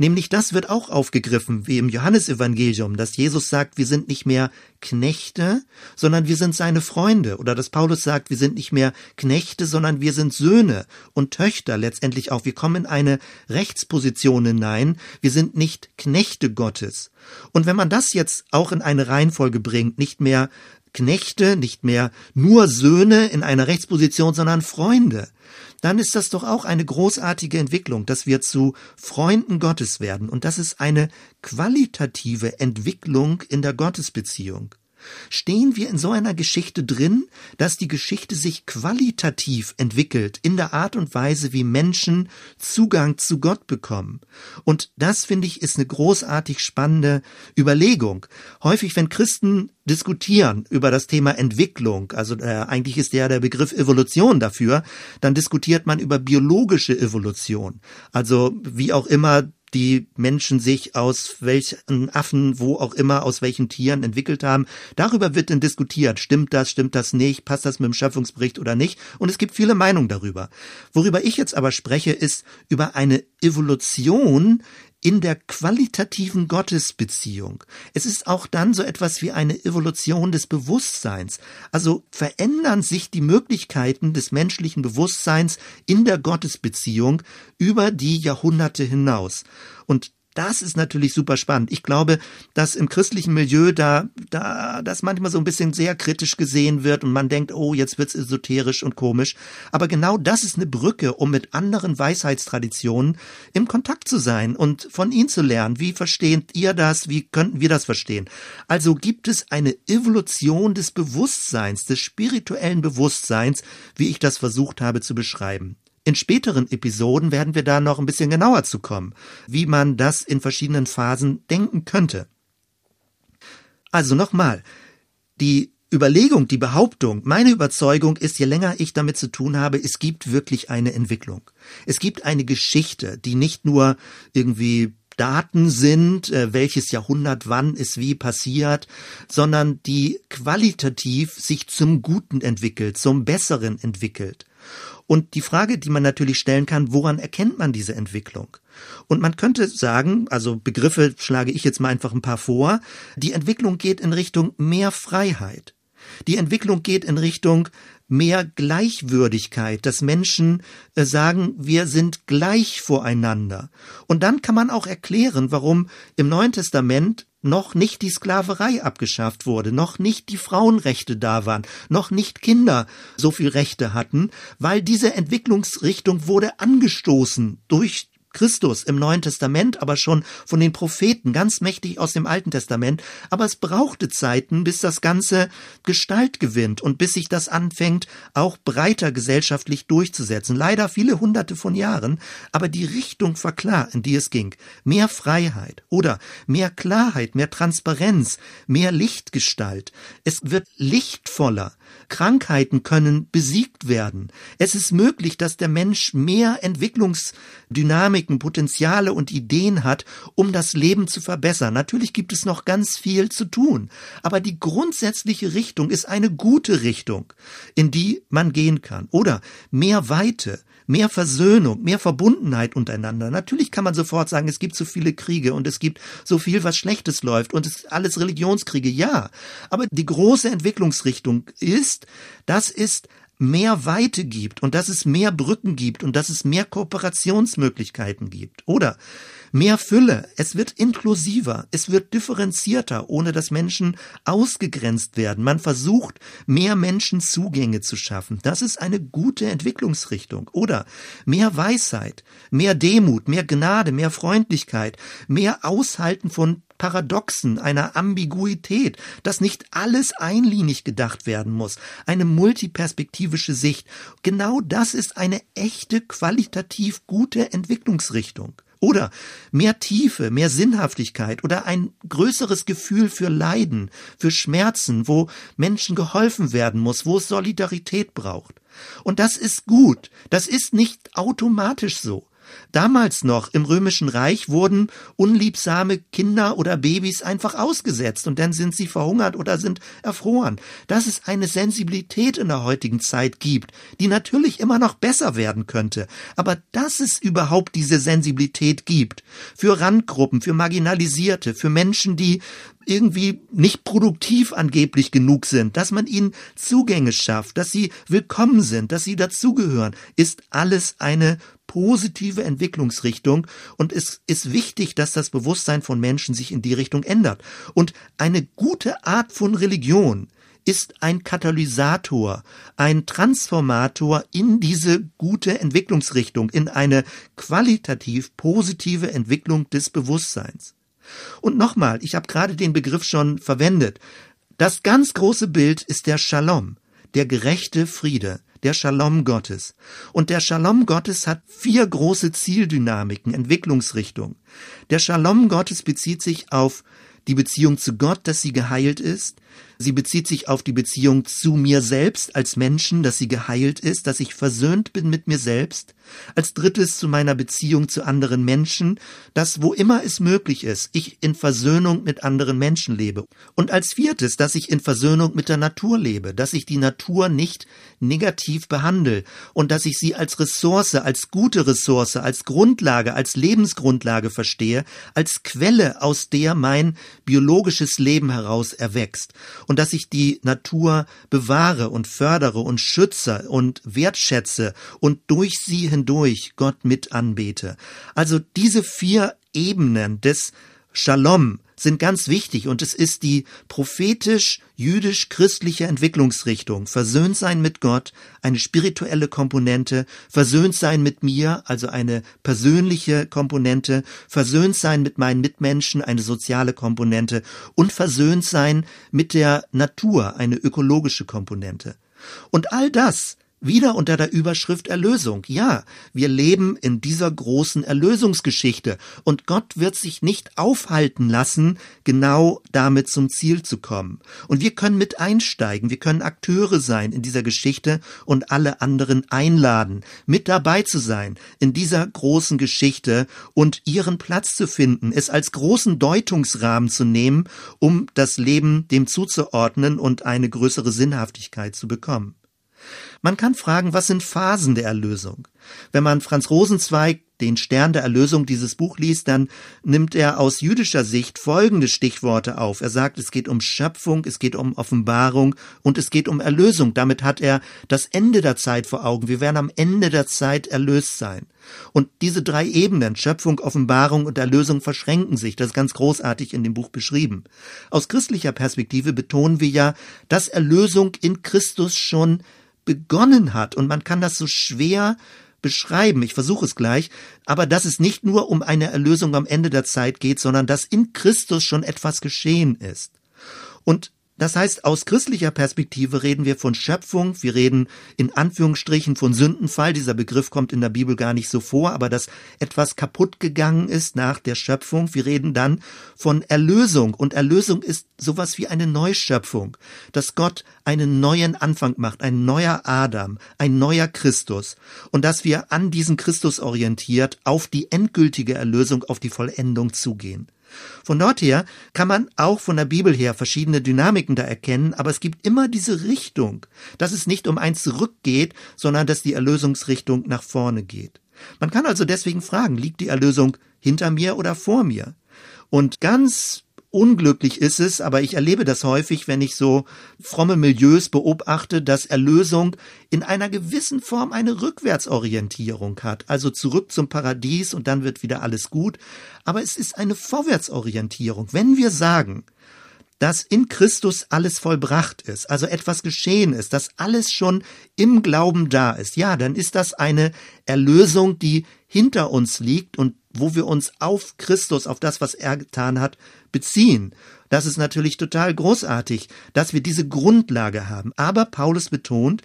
Nämlich das wird auch aufgegriffen, wie im Johannesevangelium, dass Jesus sagt, wir sind nicht mehr Knechte, sondern wir sind seine Freunde. Oder dass Paulus sagt, wir sind nicht mehr Knechte, sondern wir sind Söhne und Töchter letztendlich auch. Wir kommen in eine Rechtsposition hinein. Wir sind nicht Knechte Gottes. Und wenn man das jetzt auch in eine Reihenfolge bringt, nicht mehr Knechte, nicht mehr nur Söhne in einer Rechtsposition, sondern Freunde, dann ist das doch auch eine großartige Entwicklung, dass wir zu Freunden Gottes werden. Und das ist eine qualitative Entwicklung in der Gottesbeziehung. Stehen wir in so einer Geschichte drin, dass die Geschichte sich qualitativ entwickelt in der Art und Weise, wie Menschen Zugang zu Gott bekommen. Und das, finde ich, ist eine großartig spannende Überlegung. Häufig, wenn Christen diskutieren über das Thema Entwicklung, also äh, eigentlich ist ja der Begriff Evolution dafür, dann diskutiert man über biologische Evolution. Also wie auch immer die Menschen sich aus welchen Affen, wo auch immer, aus welchen Tieren entwickelt haben. Darüber wird dann diskutiert. Stimmt das, stimmt das nicht? Passt das mit dem Schöpfungsbericht oder nicht? Und es gibt viele Meinungen darüber. Worüber ich jetzt aber spreche, ist über eine Evolution in der qualitativen Gottesbeziehung. Es ist auch dann so etwas wie eine Evolution des Bewusstseins. Also verändern sich die Möglichkeiten des menschlichen Bewusstseins in der Gottesbeziehung über die Jahrhunderte hinaus. Und das ist natürlich super spannend. Ich glaube, dass im christlichen Milieu da, da das manchmal so ein bisschen sehr kritisch gesehen wird und man denkt, oh, jetzt wird's esoterisch und komisch. Aber genau das ist eine Brücke, um mit anderen Weisheitstraditionen im Kontakt zu sein und von ihnen zu lernen. Wie versteht ihr das? Wie könnten wir das verstehen? Also gibt es eine Evolution des Bewusstseins, des spirituellen Bewusstseins, wie ich das versucht habe zu beschreiben. In späteren Episoden werden wir da noch ein bisschen genauer zu kommen, wie man das in verschiedenen Phasen denken könnte. Also nochmal, die Überlegung, die Behauptung, meine Überzeugung ist, je länger ich damit zu tun habe, es gibt wirklich eine Entwicklung. Es gibt eine Geschichte, die nicht nur irgendwie Daten sind, äh, welches Jahrhundert wann ist wie passiert, sondern die qualitativ sich zum Guten entwickelt, zum Besseren entwickelt. Und die Frage, die man natürlich stellen kann, woran erkennt man diese Entwicklung? Und man könnte sagen, also Begriffe schlage ich jetzt mal einfach ein paar vor, die Entwicklung geht in Richtung mehr Freiheit. Die Entwicklung geht in Richtung mehr Gleichwürdigkeit, dass Menschen äh, sagen, wir sind gleich voreinander. Und dann kann man auch erklären, warum im Neuen Testament noch nicht die Sklaverei abgeschafft wurde, noch nicht die Frauenrechte da waren, noch nicht Kinder so viel Rechte hatten, weil diese Entwicklungsrichtung wurde angestoßen durch Christus im Neuen Testament, aber schon von den Propheten, ganz mächtig aus dem Alten Testament. Aber es brauchte Zeiten, bis das Ganze Gestalt gewinnt und bis sich das anfängt, auch breiter gesellschaftlich durchzusetzen. Leider viele hunderte von Jahren, aber die Richtung war klar, in die es ging. Mehr Freiheit oder mehr Klarheit, mehr Transparenz, mehr Lichtgestalt. Es wird lichtvoller. Krankheiten können besiegt werden. Es ist möglich, dass der Mensch mehr Entwicklungsdynamiken, Potenziale und Ideen hat, um das Leben zu verbessern. Natürlich gibt es noch ganz viel zu tun, aber die grundsätzliche Richtung ist eine gute Richtung, in die man gehen kann. Oder mehr Weite, mehr Versöhnung, mehr Verbundenheit untereinander. Natürlich kann man sofort sagen, es gibt so viele Kriege und es gibt so viel, was Schlechtes läuft und es ist alles Religionskriege, ja. Aber die große Entwicklungsrichtung ist, das ist mehr Weite gibt und dass es mehr Brücken gibt und dass es mehr Kooperationsmöglichkeiten gibt. Oder mehr Fülle, es wird inklusiver, es wird differenzierter, ohne dass Menschen ausgegrenzt werden. Man versucht, mehr Menschen Zugänge zu schaffen. Das ist eine gute Entwicklungsrichtung. Oder mehr Weisheit, mehr Demut, mehr Gnade, mehr Freundlichkeit, mehr Aushalten von Paradoxen, einer Ambiguität, dass nicht alles einlinig gedacht werden muss, eine multiperspektivische Sicht. Genau das ist eine echte qualitativ gute Entwicklungsrichtung. Oder mehr Tiefe, mehr Sinnhaftigkeit oder ein größeres Gefühl für Leiden, für Schmerzen, wo Menschen geholfen werden muss, wo es Solidarität braucht. Und das ist gut. Das ist nicht automatisch so. Damals noch im Römischen Reich wurden unliebsame Kinder oder Babys einfach ausgesetzt und dann sind sie verhungert oder sind erfroren. Dass es eine Sensibilität in der heutigen Zeit gibt, die natürlich immer noch besser werden könnte, aber dass es überhaupt diese Sensibilität gibt für Randgruppen, für Marginalisierte, für Menschen, die irgendwie nicht produktiv angeblich genug sind, dass man ihnen Zugänge schafft, dass sie willkommen sind, dass sie dazugehören, ist alles eine positive Entwicklungsrichtung und es ist wichtig, dass das Bewusstsein von Menschen sich in die Richtung ändert. Und eine gute Art von Religion ist ein Katalysator, ein Transformator in diese gute Entwicklungsrichtung, in eine qualitativ positive Entwicklung des Bewusstseins. Und nochmal, ich habe gerade den Begriff schon verwendet. Das ganz große Bild ist der Shalom, der gerechte Friede der Shalom Gottes. Und der Shalom Gottes hat vier große Zieldynamiken, Entwicklungsrichtungen. Der Shalom Gottes bezieht sich auf die Beziehung zu Gott, dass sie geheilt ist, Sie bezieht sich auf die Beziehung zu mir selbst als Menschen, dass sie geheilt ist, dass ich versöhnt bin mit mir selbst. Als drittes zu meiner Beziehung zu anderen Menschen, dass wo immer es möglich ist, ich in Versöhnung mit anderen Menschen lebe. Und als viertes, dass ich in Versöhnung mit der Natur lebe, dass ich die Natur nicht negativ behandle und dass ich sie als Ressource, als gute Ressource, als Grundlage, als Lebensgrundlage verstehe, als Quelle, aus der mein biologisches Leben heraus erwächst und dass ich die Natur bewahre und fördere und schütze und wertschätze und durch sie hindurch Gott mit anbete. Also diese vier Ebenen des Shalom sind ganz wichtig und es ist die prophetisch-jüdisch-christliche Entwicklungsrichtung. Versöhnt sein mit Gott, eine spirituelle Komponente, versöhnt sein mit mir, also eine persönliche Komponente, versöhnt sein mit meinen Mitmenschen, eine soziale Komponente und versöhnt sein mit der Natur, eine ökologische Komponente. Und all das wieder unter der Überschrift Erlösung. Ja, wir leben in dieser großen Erlösungsgeschichte und Gott wird sich nicht aufhalten lassen, genau damit zum Ziel zu kommen. Und wir können mit einsteigen, wir können Akteure sein in dieser Geschichte und alle anderen einladen, mit dabei zu sein in dieser großen Geschichte und ihren Platz zu finden, es als großen Deutungsrahmen zu nehmen, um das Leben dem zuzuordnen und eine größere Sinnhaftigkeit zu bekommen. Man kann fragen, was sind Phasen der Erlösung? Wenn man Franz Rosenzweig, den Stern der Erlösung, dieses Buch liest, dann nimmt er aus jüdischer Sicht folgende Stichworte auf. Er sagt, es geht um Schöpfung, es geht um Offenbarung und es geht um Erlösung. Damit hat er das Ende der Zeit vor Augen. Wir werden am Ende der Zeit erlöst sein. Und diese drei Ebenen, Schöpfung, Offenbarung und Erlösung, verschränken sich. Das ist ganz großartig in dem Buch beschrieben. Aus christlicher Perspektive betonen wir ja, dass Erlösung in Christus schon begonnen hat. Und man kann das so schwer beschreiben. Ich versuche es gleich. Aber dass es nicht nur um eine Erlösung am Ende der Zeit geht, sondern dass in Christus schon etwas geschehen ist. Und das heißt, aus christlicher Perspektive reden wir von Schöpfung, wir reden in Anführungsstrichen von Sündenfall. Dieser Begriff kommt in der Bibel gar nicht so vor, aber dass etwas kaputt gegangen ist nach der Schöpfung. Wir reden dann von Erlösung und Erlösung ist sowas wie eine Neuschöpfung, dass Gott einen neuen Anfang macht, ein neuer Adam, ein neuer Christus und dass wir an diesen Christus orientiert auf die endgültige Erlösung, auf die Vollendung zugehen. Von dort her kann man auch von der Bibel her verschiedene Dynamiken da erkennen, aber es gibt immer diese Richtung, dass es nicht um ein Zurück geht, sondern dass die Erlösungsrichtung nach vorne geht. Man kann also deswegen fragen, liegt die Erlösung hinter mir oder vor mir? Und ganz unglücklich ist es, aber ich erlebe das häufig, wenn ich so fromme Milieus beobachte, dass Erlösung in einer gewissen Form eine Rückwärtsorientierung hat. Also zurück zum Paradies und dann wird wieder alles gut. Aber es ist eine Vorwärtsorientierung. Wenn wir sagen, dass in Christus alles vollbracht ist, also etwas geschehen ist, dass alles schon im Glauben da ist, ja, dann ist das eine Erlösung, die hinter uns liegt und wo wir uns auf Christus, auf das, was er getan hat, beziehen. Das ist natürlich total großartig, dass wir diese Grundlage haben. Aber Paulus betont,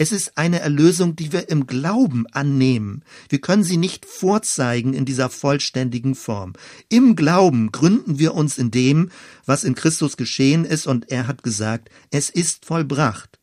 es ist eine Erlösung, die wir im Glauben annehmen. Wir können sie nicht vorzeigen in dieser vollständigen Form. Im Glauben gründen wir uns in dem, was in Christus geschehen ist, und er hat gesagt, es ist vollbracht.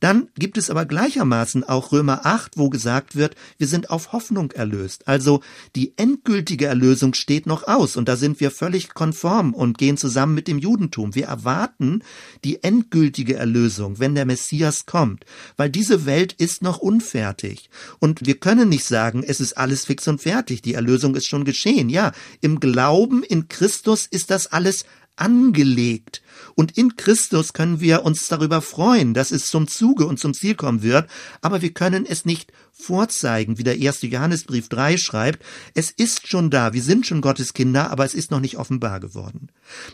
Dann gibt es aber gleichermaßen auch Römer 8, wo gesagt wird, wir sind auf Hoffnung erlöst. Also die endgültige Erlösung steht noch aus und da sind wir völlig konform und gehen zusammen mit dem Judentum. Wir erwarten die endgültige Erlösung, wenn der Messias kommt, weil diese Welt ist noch unfertig und wir können nicht sagen, es ist alles fix und fertig, die Erlösung ist schon geschehen. Ja, im Glauben in Christus ist das alles angelegt. Und in Christus können wir uns darüber freuen, dass es zum Zuge und zum Ziel kommen wird, aber wir können es nicht vorzeigen, wie der erste Johannesbrief 3 schreibt. Es ist schon da, wir sind schon Gottes Kinder, aber es ist noch nicht offenbar geworden.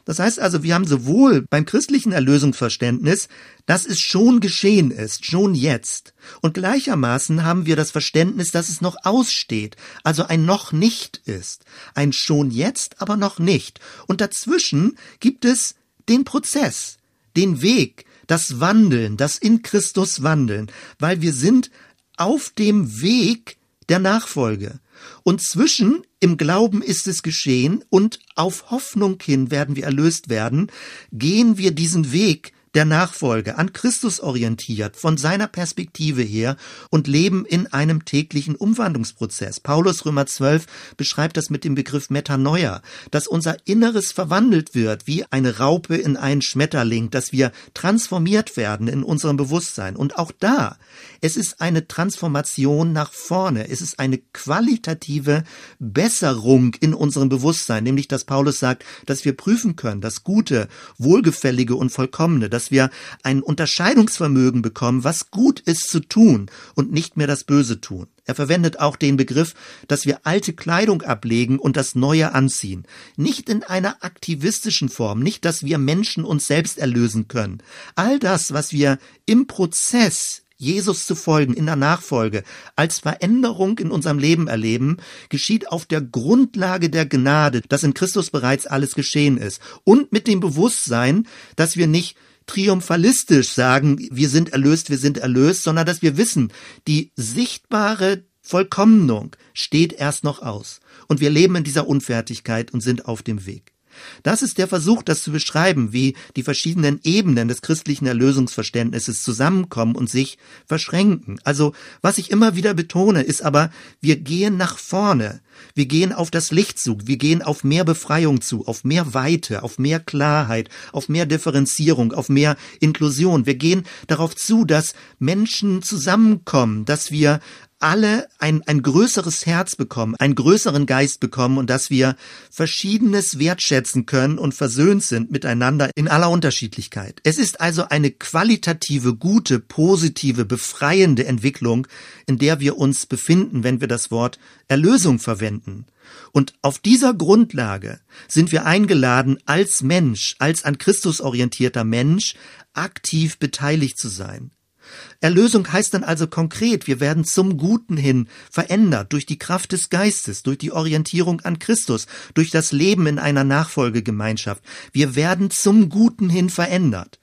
Das heißt also, wir haben sowohl beim christlichen Erlösungsverständnis, dass es schon geschehen ist, schon jetzt. Und gleichermaßen haben wir das Verständnis, dass es noch aussteht, also ein noch nicht ist. Ein schon jetzt, aber noch nicht. Und dazwischen gibt es den Prozess, den Weg, das Wandeln, das in Christus Wandeln, weil wir sind auf dem Weg der Nachfolge. Und zwischen im Glauben ist es geschehen und auf Hoffnung hin werden wir erlöst werden, gehen wir diesen Weg der Nachfolge, an Christus orientiert, von seiner Perspektive her und leben in einem täglichen Umwandlungsprozess. Paulus Römer 12 beschreibt das mit dem Begriff Metanoia, dass unser Inneres verwandelt wird wie eine Raupe in einen Schmetterling, dass wir transformiert werden in unserem Bewusstsein. Und auch da, es ist eine Transformation nach vorne, es ist eine qualitative Besserung in unserem Bewusstsein, nämlich dass Paulus sagt, dass wir prüfen können, das Gute, Wohlgefällige und Vollkommene, dass dass wir ein Unterscheidungsvermögen bekommen, was gut ist zu tun und nicht mehr das Böse tun. Er verwendet auch den Begriff, dass wir alte Kleidung ablegen und das Neue anziehen. Nicht in einer aktivistischen Form, nicht, dass wir Menschen uns selbst erlösen können. All das, was wir im Prozess Jesus zu folgen, in der Nachfolge, als Veränderung in unserem Leben erleben, geschieht auf der Grundlage der Gnade, dass in Christus bereits alles geschehen ist. Und mit dem Bewusstsein, dass wir nicht triumphalistisch sagen, wir sind erlöst, wir sind erlöst, sondern dass wir wissen, die sichtbare Vollkommnung steht erst noch aus. Und wir leben in dieser Unfertigkeit und sind auf dem Weg. Das ist der Versuch, das zu beschreiben, wie die verschiedenen Ebenen des christlichen Erlösungsverständnisses zusammenkommen und sich verschränken. Also, was ich immer wieder betone, ist aber, wir gehen nach vorne. Wir gehen auf das Licht zu. Wir gehen auf mehr Befreiung zu, auf mehr Weite, auf mehr Klarheit, auf mehr Differenzierung, auf mehr Inklusion. Wir gehen darauf zu, dass Menschen zusammenkommen, dass wir alle ein, ein größeres Herz bekommen, einen größeren Geist bekommen und dass wir Verschiedenes wertschätzen können und versöhnt sind miteinander in aller Unterschiedlichkeit. Es ist also eine qualitative, gute, positive, befreiende Entwicklung, in der wir uns befinden, wenn wir das Wort Erlösung verwenden. Und auf dieser Grundlage sind wir eingeladen, als Mensch, als an Christus orientierter Mensch, aktiv beteiligt zu sein. Erlösung heißt dann also konkret, wir werden zum Guten hin verändert durch die Kraft des Geistes, durch die Orientierung an Christus, durch das Leben in einer Nachfolgegemeinschaft. Wir werden zum Guten hin verändert.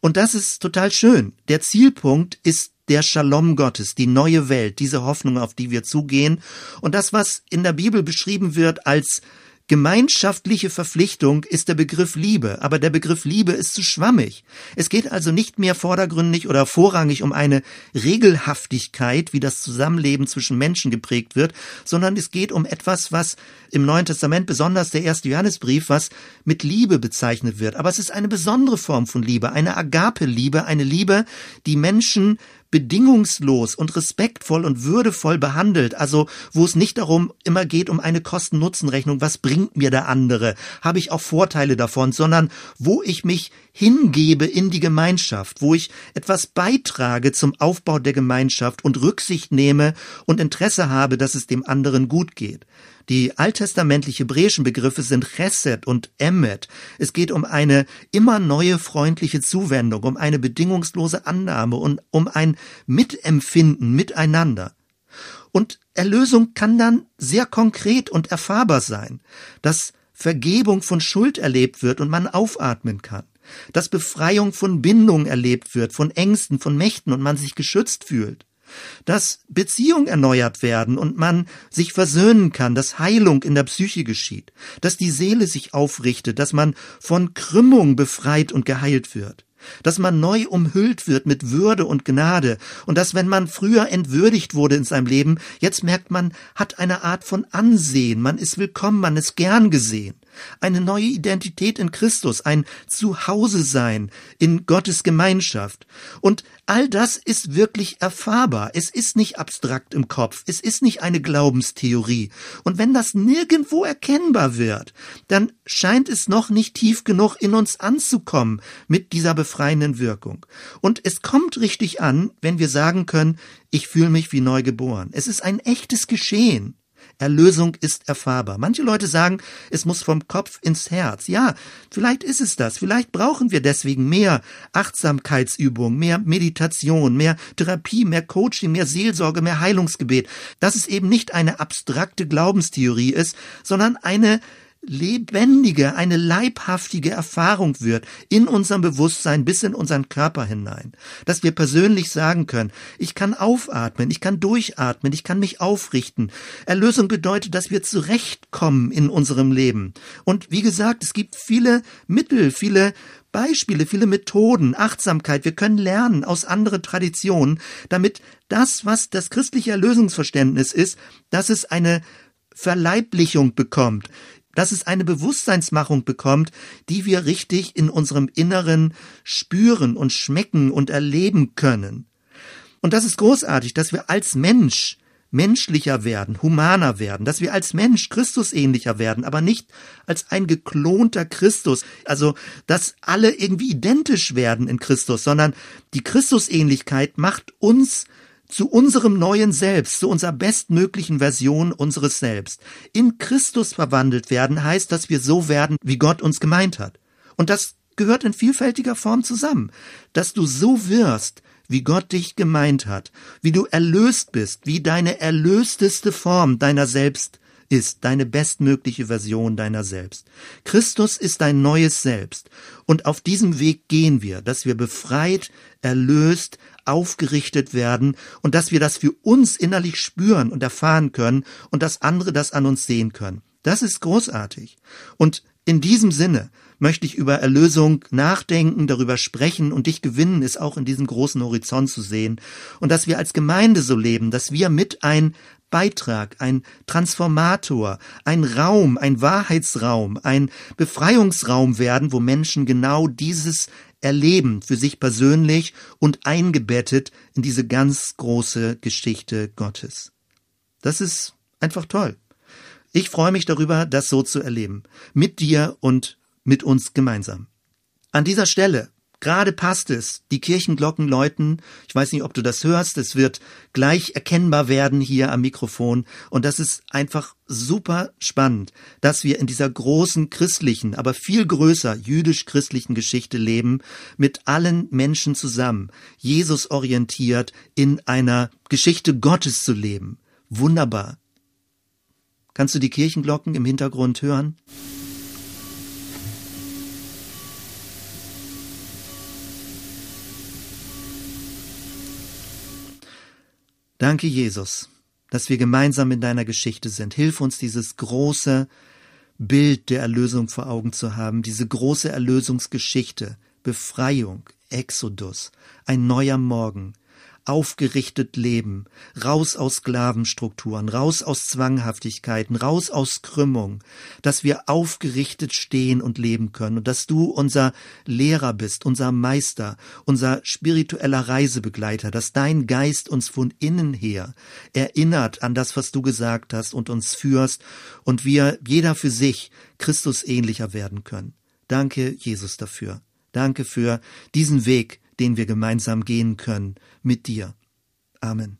Und das ist total schön. Der Zielpunkt ist der Shalom Gottes, die neue Welt, diese Hoffnung, auf die wir zugehen. Und das, was in der Bibel beschrieben wird als Gemeinschaftliche Verpflichtung ist der Begriff Liebe, aber der Begriff Liebe ist zu schwammig. Es geht also nicht mehr vordergründig oder vorrangig um eine Regelhaftigkeit, wie das Zusammenleben zwischen Menschen geprägt wird, sondern es geht um etwas, was im Neuen Testament, besonders der erste Johannesbrief, was mit Liebe bezeichnet wird. Aber es ist eine besondere Form von Liebe, eine Agape-Liebe, eine Liebe, die Menschen bedingungslos und respektvoll und würdevoll behandelt, also wo es nicht darum immer geht um eine Kosten-Nutzen-Rechnung, was bringt mir der andere, habe ich auch Vorteile davon, sondern wo ich mich hingebe in die Gemeinschaft, wo ich etwas beitrage zum Aufbau der Gemeinschaft und Rücksicht nehme und Interesse habe, dass es dem anderen gut geht. Die alttestamentlich hebräischen Begriffe sind Chesed und Emmet. Es geht um eine immer neue freundliche Zuwendung, um eine bedingungslose Annahme und um ein Mitempfinden miteinander. Und Erlösung kann dann sehr konkret und erfahrbar sein, dass Vergebung von Schuld erlebt wird und man aufatmen kann, dass Befreiung von Bindung erlebt wird, von Ängsten, von Mächten und man sich geschützt fühlt, dass Beziehungen erneuert werden und man sich versöhnen kann, dass Heilung in der Psyche geschieht, dass die Seele sich aufrichtet, dass man von Krümmung befreit und geheilt wird, dass man neu umhüllt wird mit Würde und Gnade und dass wenn man früher entwürdigt wurde in seinem Leben, jetzt merkt man, hat eine Art von Ansehen, man ist willkommen, man ist gern gesehen eine neue Identität in Christus, ein Zuhause sein in Gottes Gemeinschaft. Und all das ist wirklich erfahrbar. Es ist nicht abstrakt im Kopf. Es ist nicht eine Glaubenstheorie. Und wenn das nirgendwo erkennbar wird, dann scheint es noch nicht tief genug in uns anzukommen mit dieser befreienden Wirkung. Und es kommt richtig an, wenn wir sagen können, ich fühle mich wie neu geboren. Es ist ein echtes Geschehen. Erlösung ist erfahrbar. Manche Leute sagen, es muss vom Kopf ins Herz. Ja, vielleicht ist es das. Vielleicht brauchen wir deswegen mehr Achtsamkeitsübung, mehr Meditation, mehr Therapie, mehr Coaching, mehr Seelsorge, mehr Heilungsgebet. Dass es eben nicht eine abstrakte Glaubenstheorie ist, sondern eine lebendige, eine leibhaftige Erfahrung wird in unserem Bewusstsein bis in unseren Körper hinein. Dass wir persönlich sagen können, ich kann aufatmen, ich kann durchatmen, ich kann mich aufrichten. Erlösung bedeutet, dass wir zurechtkommen in unserem Leben. Und wie gesagt, es gibt viele Mittel, viele Beispiele, viele Methoden, Achtsamkeit. Wir können lernen aus anderen Traditionen, damit das, was das christliche Erlösungsverständnis ist, dass es eine Verleiblichung bekommt dass es eine Bewusstseinsmachung bekommt, die wir richtig in unserem Inneren spüren und schmecken und erleben können. Und das ist großartig, dass wir als Mensch menschlicher werden, humaner werden, dass wir als Mensch Christusähnlicher werden, aber nicht als ein geklonter Christus, also dass alle irgendwie identisch werden in Christus, sondern die Christusähnlichkeit macht uns zu unserem neuen Selbst, zu unserer bestmöglichen Version unseres Selbst. In Christus verwandelt werden heißt, dass wir so werden, wie Gott uns gemeint hat. Und das gehört in vielfältiger Form zusammen, dass du so wirst, wie Gott dich gemeint hat, wie du erlöst bist, wie deine erlösteste Form deiner selbst ist, deine bestmögliche Version deiner selbst. Christus ist dein neues Selbst. Und auf diesem Weg gehen wir, dass wir befreit, erlöst, aufgerichtet werden und dass wir das für uns innerlich spüren und erfahren können und dass andere das an uns sehen können. Das ist großartig. Und in diesem Sinne möchte ich über Erlösung nachdenken, darüber sprechen und dich gewinnen, ist auch in diesem großen Horizont zu sehen. Und dass wir als Gemeinde so leben, dass wir mit ein Beitrag, ein Transformator, ein Raum, ein Wahrheitsraum, ein Befreiungsraum werden, wo Menschen genau dieses erleben für sich persönlich und eingebettet in diese ganz große Geschichte Gottes. Das ist einfach toll. Ich freue mich darüber, das so zu erleben. Mit dir und mit uns gemeinsam. An dieser Stelle Gerade passt es. Die Kirchenglocken läuten. Ich weiß nicht, ob du das hörst. Es wird gleich erkennbar werden hier am Mikrofon. Und das ist einfach super spannend, dass wir in dieser großen christlichen, aber viel größer jüdisch-christlichen Geschichte leben, mit allen Menschen zusammen, Jesus orientiert, in einer Geschichte Gottes zu leben. Wunderbar. Kannst du die Kirchenglocken im Hintergrund hören? Danke, Jesus, dass wir gemeinsam in deiner Geschichte sind. Hilf uns, dieses große Bild der Erlösung vor Augen zu haben, diese große Erlösungsgeschichte, Befreiung, Exodus, ein neuer Morgen, aufgerichtet leben, raus aus Sklavenstrukturen, raus aus Zwanghaftigkeiten, raus aus Krümmung, dass wir aufgerichtet stehen und leben können und dass du unser Lehrer bist, unser Meister, unser spiritueller Reisebegleiter, dass dein Geist uns von innen her erinnert an das, was du gesagt hast und uns führst und wir jeder für sich Christus ähnlicher werden können. Danke, Jesus, dafür. Danke für diesen Weg, den wir gemeinsam gehen können mit dir. Amen.